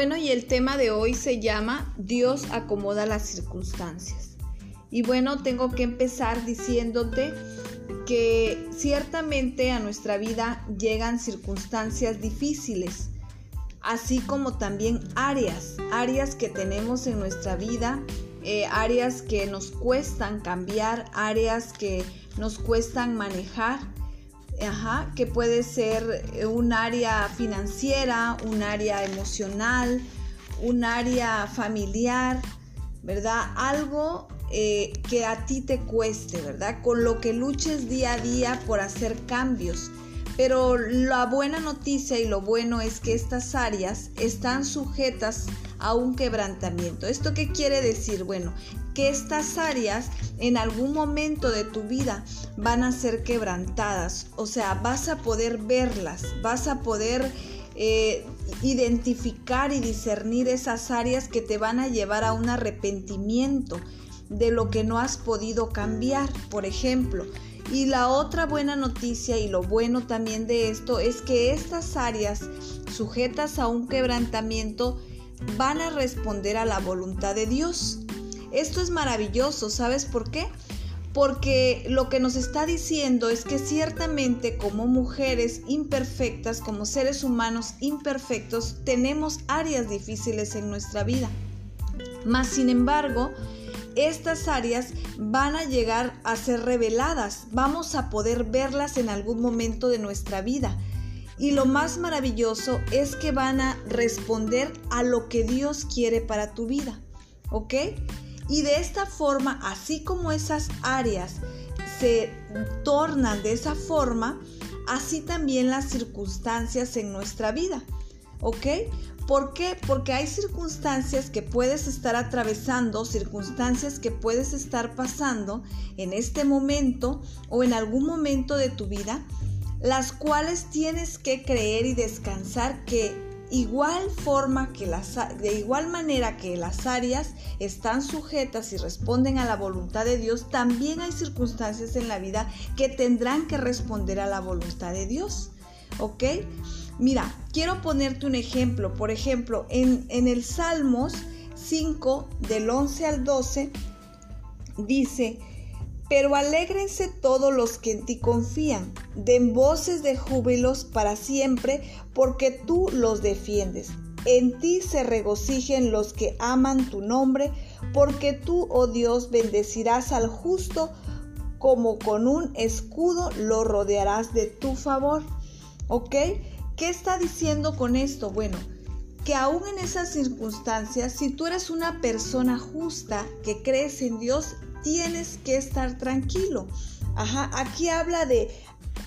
bueno, y el tema de hoy se llama Dios acomoda las circunstancias. Y bueno, tengo que empezar diciéndote que ciertamente a nuestra vida llegan circunstancias difíciles, así como también áreas, áreas que tenemos en nuestra vida, eh, áreas que nos cuestan cambiar, áreas que nos cuestan manejar Ajá, que puede ser eh, un área financiera, un área emocional, un área familiar, ¿verdad? Algo eh, que a ti te cueste, ¿verdad? Con lo que luches día a día por hacer cambios. Pero la buena noticia y lo bueno es que estas áreas están sujetas a un quebrantamiento. ¿Esto qué quiere decir? Bueno, estas áreas en algún momento de tu vida van a ser quebrantadas. O sea, vas a poder verlas, vas a poder eh, identificar y discernir esas áreas que te van a llevar a un arrepentimiento de lo que no has podido cambiar, por ejemplo. Y la otra buena noticia y lo bueno también de esto es que estas áreas sujetas a un quebrantamiento van a responder a la voluntad de Dios. Esto es maravilloso, ¿sabes por qué? Porque lo que nos está diciendo es que ciertamente como mujeres imperfectas, como seres humanos imperfectos, tenemos áreas difíciles en nuestra vida. Mas, sin embargo, estas áreas van a llegar a ser reveladas, vamos a poder verlas en algún momento de nuestra vida. Y lo más maravilloso es que van a responder a lo que Dios quiere para tu vida. ¿Ok? Y de esta forma, así como esas áreas se tornan de esa forma, así también las circunstancias en nuestra vida. ¿Ok? ¿Por qué? Porque hay circunstancias que puedes estar atravesando, circunstancias que puedes estar pasando en este momento o en algún momento de tu vida las cuales tienes que creer y descansar que igual forma que las de igual manera que las áreas están sujetas y responden a la voluntad de Dios, también hay circunstancias en la vida que tendrán que responder a la voluntad de Dios. ¿Ok? Mira, quiero ponerte un ejemplo. Por ejemplo, en, en el Salmos 5, del 11 al 12, dice, pero alégrense todos los que en ti confían, den voces de júbilos para siempre, porque tú los defiendes. En ti se regocijen los que aman tu nombre, porque tú, oh Dios, bendecirás al justo, como con un escudo lo rodearás de tu favor. ¿Ok? ¿Qué está diciendo con esto? Bueno, que aún en esas circunstancias, si tú eres una persona justa que crees en Dios, tienes que estar tranquilo. Ajá, aquí habla de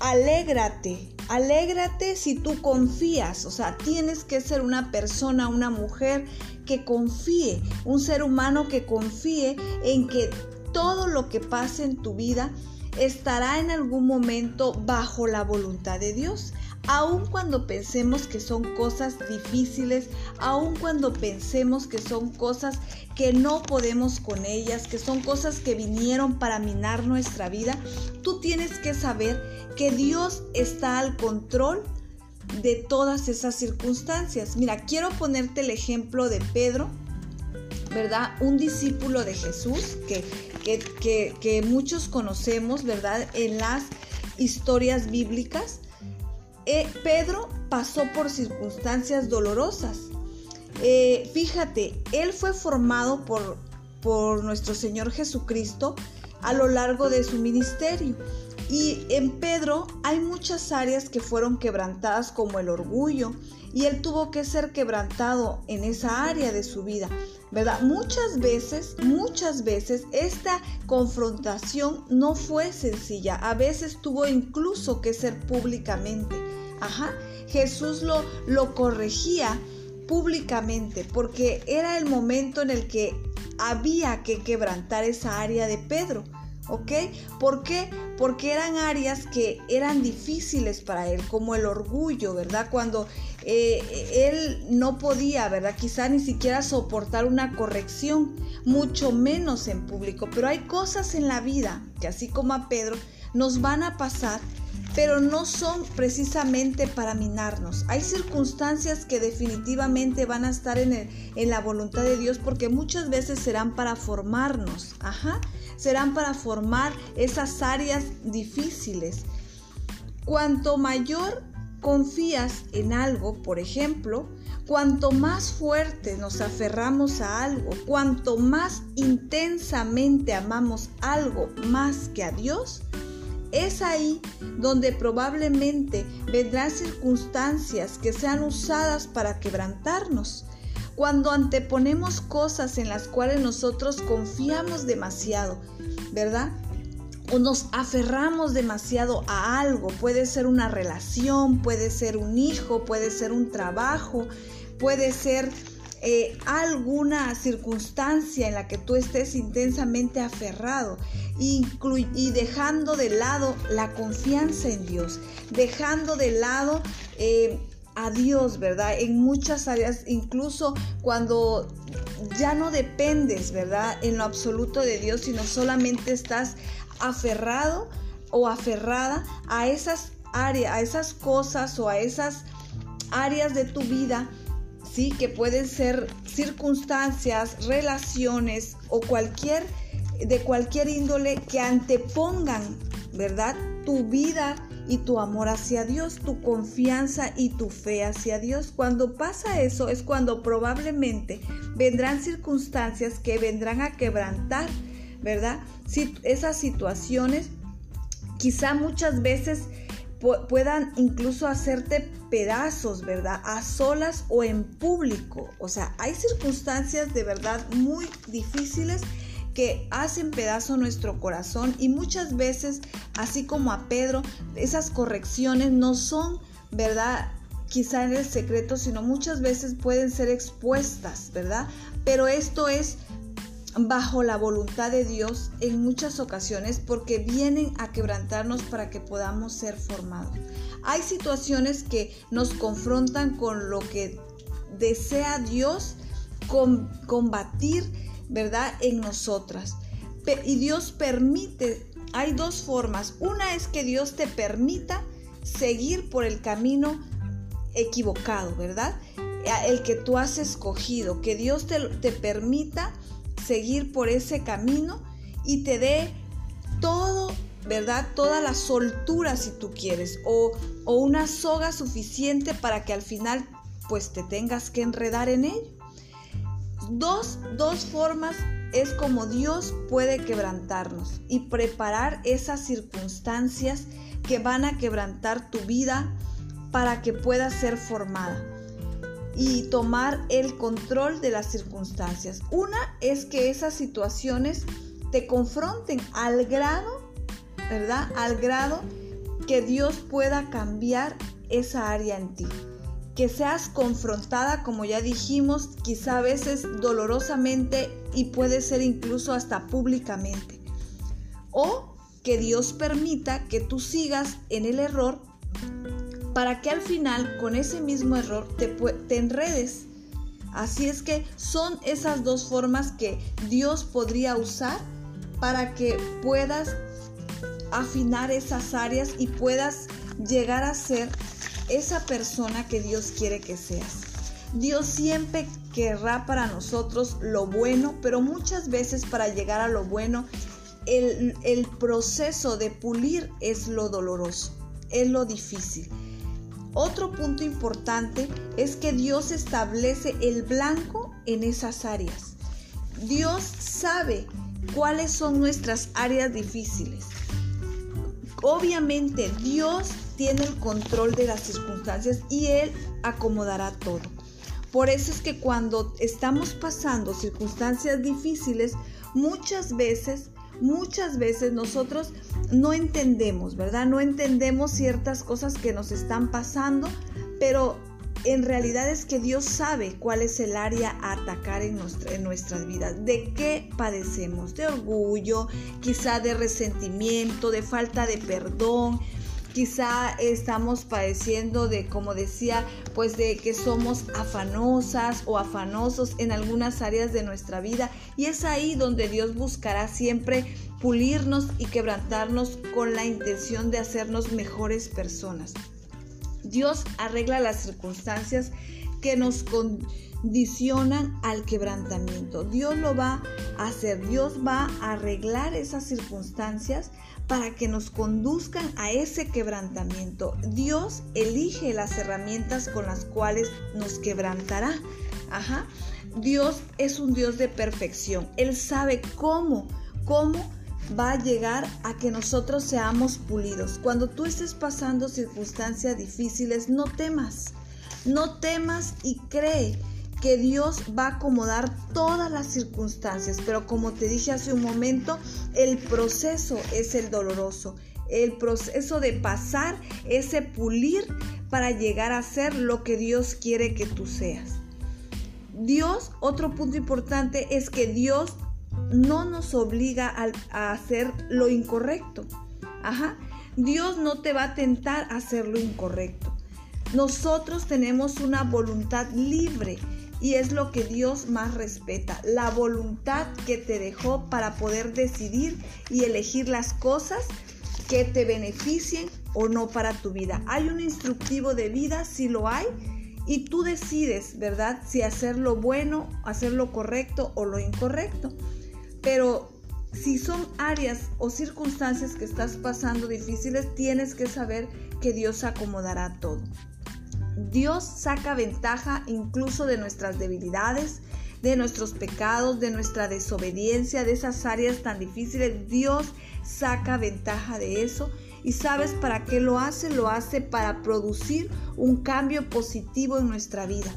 alégrate, alégrate si tú confías, o sea, tienes que ser una persona, una mujer que confíe, un ser humano que confíe en que todo lo que pase en tu vida estará en algún momento bajo la voluntad de Dios aun cuando pensemos que son cosas difíciles, aun cuando pensemos que son cosas que no podemos con ellas, que son cosas que vinieron para minar nuestra vida, tú tienes que saber que Dios está al control de todas esas circunstancias. Mira, quiero ponerte el ejemplo de Pedro, ¿verdad? Un discípulo de Jesús que, que, que muchos conocemos, ¿verdad? En las historias bíblicas. Eh, Pedro pasó por circunstancias dolorosas. Eh, fíjate, él fue formado por, por nuestro Señor Jesucristo a lo largo de su ministerio. Y en Pedro hay muchas áreas que fueron quebrantadas como el orgullo y él tuvo que ser quebrantado en esa área de su vida, ¿verdad? Muchas veces, muchas veces esta confrontación no fue sencilla, a veces tuvo incluso que ser públicamente. Ajá, Jesús lo, lo corregía públicamente porque era el momento en el que había que quebrantar esa área de Pedro. ¿Ok? ¿Por qué? Porque eran áreas que eran difíciles para él, como el orgullo, ¿verdad? Cuando eh, él no podía, ¿verdad? Quizá ni siquiera soportar una corrección, mucho menos en público. Pero hay cosas en la vida que así como a Pedro nos van a pasar pero no son precisamente para minarnos. Hay circunstancias que definitivamente van a estar en, en la voluntad de Dios porque muchas veces serán para formarnos, ajá, serán para formar esas áreas difíciles. Cuanto mayor confías en algo, por ejemplo, cuanto más fuerte nos aferramos a algo, cuanto más intensamente amamos algo más que a Dios, es ahí donde probablemente vendrán circunstancias que sean usadas para quebrantarnos. Cuando anteponemos cosas en las cuales nosotros confiamos demasiado, ¿verdad? O nos aferramos demasiado a algo, puede ser una relación, puede ser un hijo, puede ser un trabajo, puede ser eh, alguna circunstancia en la que tú estés intensamente aferrado y dejando de lado la confianza en Dios, dejando de lado eh, a Dios, ¿verdad? En muchas áreas, incluso cuando ya no dependes, ¿verdad? En lo absoluto de Dios, sino solamente estás aferrado o aferrada a esas áreas, a esas cosas o a esas áreas de tu vida ¿sí? Que pueden ser circunstancias, relaciones o cualquier, de cualquier índole que antepongan, ¿verdad? Tu vida y tu amor hacia Dios, tu confianza y tu fe hacia Dios. Cuando pasa eso es cuando probablemente vendrán circunstancias que vendrán a quebrantar, ¿verdad? Si, esas situaciones quizá muchas veces puedan incluso hacerte pedazos, ¿verdad? A solas o en público. O sea, hay circunstancias de verdad muy difíciles que hacen pedazo nuestro corazón y muchas veces, así como a Pedro, esas correcciones no son, ¿verdad? Quizá en el secreto, sino muchas veces pueden ser expuestas, ¿verdad? Pero esto es bajo la voluntad de Dios en muchas ocasiones porque vienen a quebrantarnos para que podamos ser formados. Hay situaciones que nos confrontan con lo que desea Dios combatir, ¿verdad? En nosotras. Y Dios permite, hay dos formas. Una es que Dios te permita seguir por el camino equivocado, ¿verdad? El que tú has escogido, que Dios te, te permita seguir por ese camino y te dé todo, ¿verdad? Toda la soltura si tú quieres o, o una soga suficiente para que al final pues te tengas que enredar en ello. Dos, dos formas es como Dios puede quebrantarnos y preparar esas circunstancias que van a quebrantar tu vida para que pueda ser formada y tomar el control de las circunstancias. Una es que esas situaciones te confronten al grado, ¿verdad? Al grado que Dios pueda cambiar esa área en ti. Que seas confrontada, como ya dijimos, quizá a veces dolorosamente y puede ser incluso hasta públicamente. O que Dios permita que tú sigas en el error para que al final con ese mismo error te, enredes. Así es que son esas dos formas que Dios podría usar para que puedas afinar esas áreas y puedas llegar a ser esa persona que Dios quiere que seas. Dios siempre querrá para nosotros lo bueno, pero muchas veces para llegar a lo bueno, el, el proceso de pulir es lo doloroso, es lo difícil. Otro punto importante es que Dios establece el blanco en esas áreas. Dios sabe cuáles son nuestras áreas difíciles. Obviamente Dios tiene el control de las circunstancias y Él acomodará todo. Por eso es que cuando estamos pasando circunstancias difíciles, muchas veces muchas veces nosotros no entendemos, ¿verdad? No entendemos ciertas cosas que nos están pasando, pero en realidad es que Dios sabe cuál es el área a atacar en, en, nuestras vidas. ¿De qué padecemos? De orgullo, quizá de resentimiento, de falta de perdón, quizá estamos padeciendo de, como decía, pues de que somos afanosas o afanosos en algunas áreas de nuestra vida. Y es ahí donde Dios buscará siempre pulirnos y quebrantarnos con la intención de hacernos mejores personas. Dios arregla las circunstancias que nos condicionan al quebrantamiento. Dios lo va a hacer, Dios va a arreglar esas circunstancias para que nos conduzcan a ese quebrantamiento. Dios elige las herramientas con las cuales nos quebrantará. Ajá. Dios es un Dios de perfección. Él sabe cómo, cómo va a llegar a que nosotros seamos pulidos. Cuando tú estés pasando circunstancias difíciles, no temas. No temas y cree que Dios va a acomodar todas las circunstancias, pero como te dije hace un momento, el proceso es el doloroso. El proceso de pasar, ese pulir para llegar a ser lo que Dios quiere que tú seas. Dios, otro punto importante es que Dios no nos obliga a, hacer lo incorrecto. Ajá. Dios no te va a tentar a hacer lo incorrecto. Nosotros tenemos una voluntad libre y es lo que Dios más respeta, la voluntad que te dejó para poder decidir y elegir las cosas que te beneficien o no para tu vida. Hay un instructivo de vida, si lo hay, y tú decides, ¿verdad? Si hacer lo bueno, hacer lo correcto o lo incorrecto. Pero si son áreas o circunstancias que estás pasando difíciles, tienes que saber que Dios acomodará todo. Dios saca ventaja incluso de nuestras debilidades, de nuestros pecados, de nuestra desobediencia, de esas áreas tan difíciles. Dios saca ventaja de eso. ¿Y sabes para qué lo hace? Lo hace para producir un cambio positivo en nuestra vida.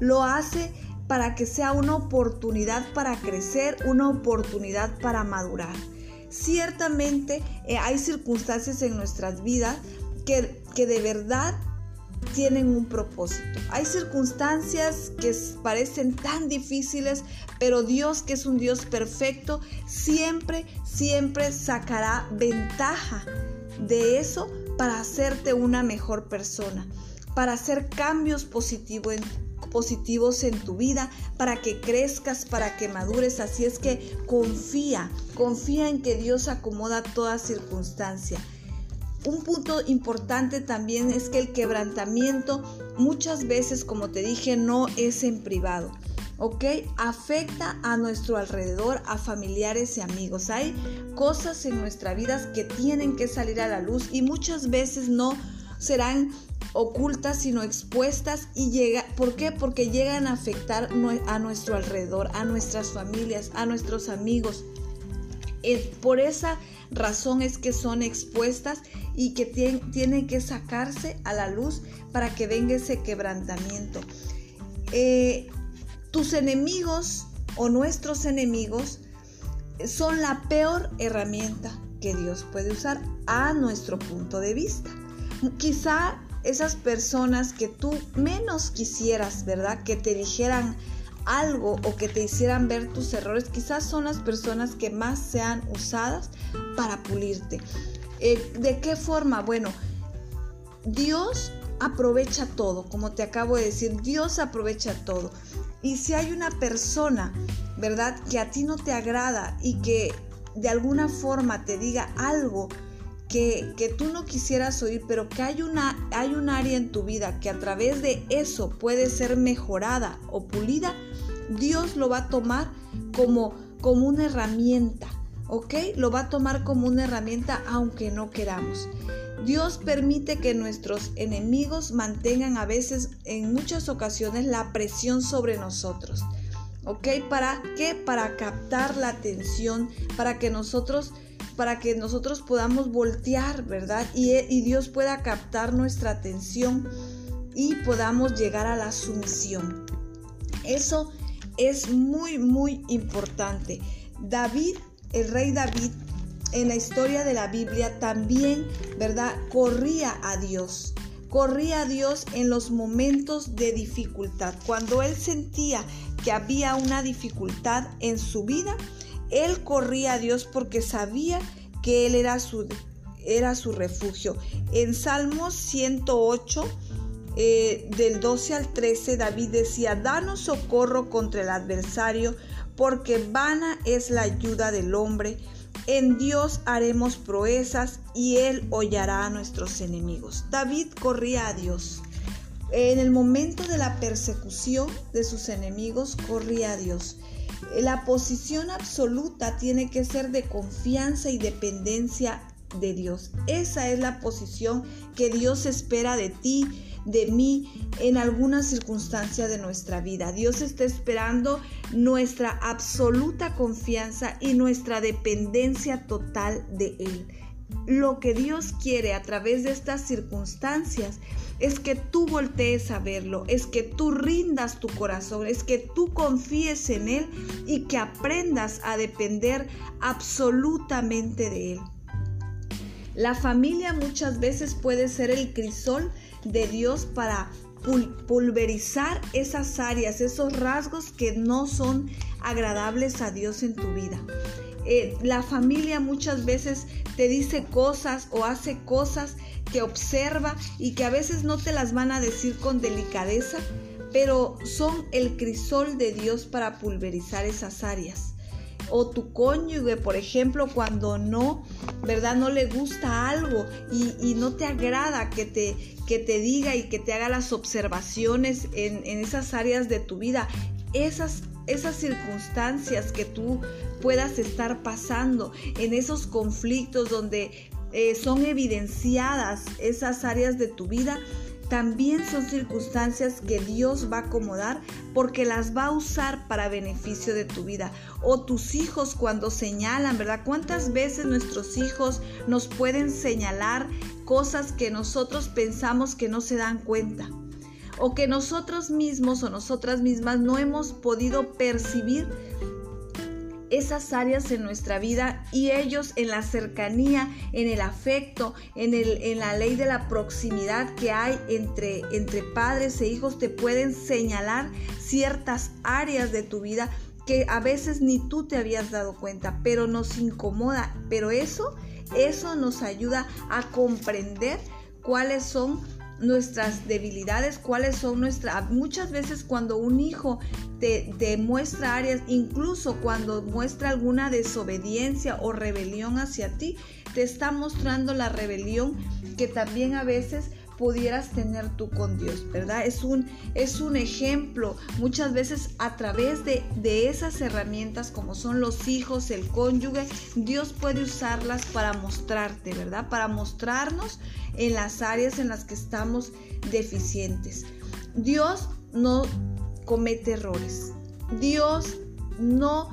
Lo hace para que sea una oportunidad para crecer, una oportunidad para madurar. Ciertamente eh, hay circunstancias en nuestras vidas que, que de verdad tienen un propósito. Hay circunstancias que parecen tan difíciles, pero Dios, que es un Dios perfecto, siempre, siempre sacará ventaja de eso para hacerte una mejor persona, para hacer cambios positivos en, tu vida, para que crezcas, para que madures. Así es que confía, confía en que Dios acomoda toda circunstancia. Un punto importante también es que el quebrantamiento muchas veces, como te dije, no es en privado. ¿ok? Afecta a nuestro alrededor, a familiares y amigos. Hay cosas en nuestra vida que tienen que salir a la luz y muchas veces no serán ocultas sino expuestas y llega, ¿por qué? Porque llegan a afectar a nuestro alrededor, a nuestras familias, a nuestros amigos. Por esa razón es que son expuestas y que tienen que sacarse a la luz para que venga ese quebrantamiento. Eh, tus enemigos o nuestros enemigos son la peor herramienta que Dios puede usar a nuestro punto de vista. Quizá esas personas que tú menos quisieras, ¿verdad? Que te dijeran algo o que te hicieran ver tus errores, quizás son las personas que más sean usadas para pulirte. Eh, ¿De qué forma? Bueno, Dios aprovecha todo, como te acabo de decir, Dios aprovecha todo. Y si hay una persona, ¿verdad?, que a ti no te agrada y que de alguna forma te diga algo que, que, tú no quisieras oír, pero que hay, una, hay un área en tu vida que a través de eso puede ser mejorada o pulida, Dios lo va a tomar como, como una herramienta, ¿ok? Lo va a tomar como una herramienta aunque no queramos. Dios permite que nuestros enemigos mantengan a veces, en muchas ocasiones, la presión sobre nosotros. ¿Ok? ¿Para qué? Para captar la atención, para que nosotros, para que nosotros podamos voltear, ¿verdad? Y, y Dios pueda captar nuestra atención y podamos llegar a la sumisión. Eso es muy, muy importante. David, el rey David, en la historia de la Biblia también, ¿verdad? Corría a Dios. Corría a Dios en los momentos de dificultad. Cuando él sentía que había una dificultad en su vida, él corría a Dios porque sabía que él era su era su refugio. En Salmos 108, eh, del 12 al 13, David decía, danos socorro contra el adversario, porque vana es la ayuda del hombre. En Dios haremos proezas y Él hollará a nuestros enemigos. David corría a Dios. En el momento de la persecución de sus enemigos, corría a Dios. La posición absoluta tiene que ser de confianza y dependencia de Dios. Esa es la posición que Dios espera de ti, de mí, en alguna circunstancia de nuestra vida. Dios está esperando nuestra absoluta confianza y nuestra dependencia total de Él. Lo que Dios quiere a través de estas circunstancias es que tú voltees a verlo, es que tú rindas tu corazón, es que tú confíes en Él y que aprendas a depender absolutamente de Él. La familia muchas veces puede ser el crisol de Dios para pulverizar esas áreas, esos rasgos que no son agradables a Dios en tu vida. Eh, la familia muchas veces te dice cosas o hace cosas que observa y que a veces no te las van a decir con delicadeza, pero son el crisol de Dios para pulverizar esas áreas. O tu cónyuge, por ejemplo, cuando no, ¿verdad? No le gusta algo y, no te agrada que te, que te diga y que te haga las observaciones en, en esas áreas de tu vida. Esas esas circunstancias que tú puedas estar pasando, en esos conflictos donde eh, son evidenciadas esas áreas de tu vida, también son circunstancias que Dios va a acomodar porque las va a usar para beneficio de tu vida. O tus hijos cuando señalan, ¿verdad? ¿Cuántas veces nuestros hijos nos pueden señalar cosas que nosotros pensamos que no se dan cuenta? O que nosotros mismos o nosotras mismas no hemos podido percibir esas áreas en nuestra vida y ellos en la cercanía, en el afecto, en, el, en la ley de la proximidad que hay entre, entre padres e hijos, te pueden señalar ciertas áreas de tu vida que a veces ni tú te habías dado cuenta, pero nos incomoda. Pero eso, eso nos ayuda a comprender cuáles son nuestras debilidades, cuáles son nuestras... Muchas veces cuando un hijo te, muestra áreas, incluso cuando muestra alguna desobediencia o rebelión hacia ti, te está mostrando la rebelión que también a veces pudieras tener tú con Dios, ¿verdad? Es un, es un ejemplo muchas veces a través de, de esas herramientas como son los hijos, el cónyuge, Dios puede usarlas para mostrarte, ¿verdad? Para mostrarnos en las áreas en las que estamos deficientes. Dios no comete errores. Dios no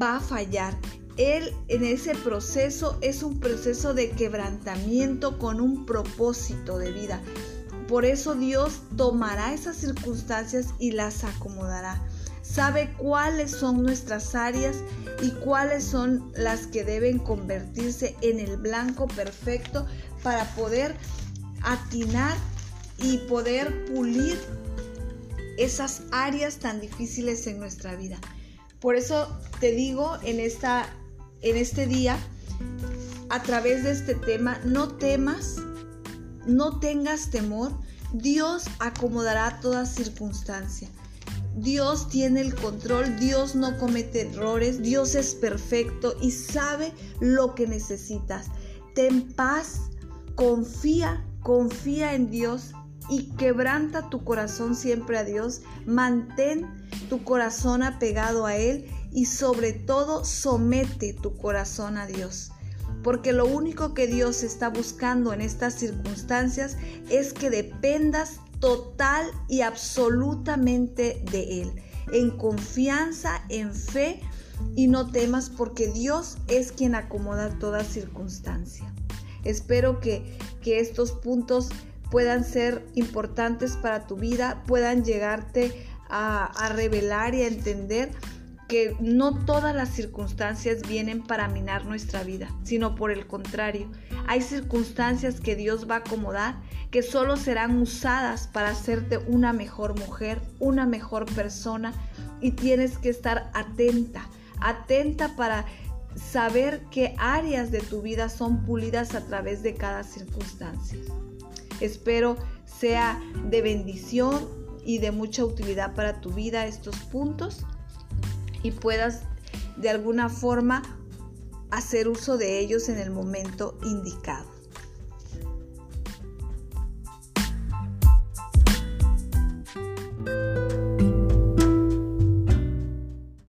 va a fallar. Él en ese proceso es un proceso de quebrantamiento con un propósito de vida. Por eso Dios tomará esas circunstancias y las acomodará. Sabe cuáles son nuestras áreas y cuáles son las que deben convertirse en el blanco perfecto para poder atinar y poder pulir esas áreas tan difíciles en nuestra vida. Por eso te digo en, esta, en este día, a través de este tema, no temas, no tengas temor, Dios acomodará toda circunstancia. Dios tiene el control, Dios no comete errores, Dios es perfecto y sabe lo que necesitas. Ten paz, confía, confía en Dios y quebranta tu corazón siempre a Dios. Mantén tu corazón apegado a Él y sobre todo somete tu corazón a Dios. Porque lo único que Dios está buscando en estas circunstancias es que dependas total y absolutamente de Él, en confianza, en fe y no temas porque Dios es quien acomoda toda circunstancia. Espero que, estos puntos puedan ser importantes para tu vida, puedan llegarte a, a revelar y a entender que no todas las circunstancias vienen para minar nuestra vida, sino por el contrario. Hay circunstancias que Dios va a acomodar que solo serán usadas para hacerte una mejor mujer, una mejor persona y tienes que estar atenta, atenta para saber qué áreas de tu vida son pulidas a través de cada circunstancia. Espero sea de bendición y de mucha utilidad para tu vida estos puntos y puedas de alguna forma hacer uso de ellos en el momento indicado.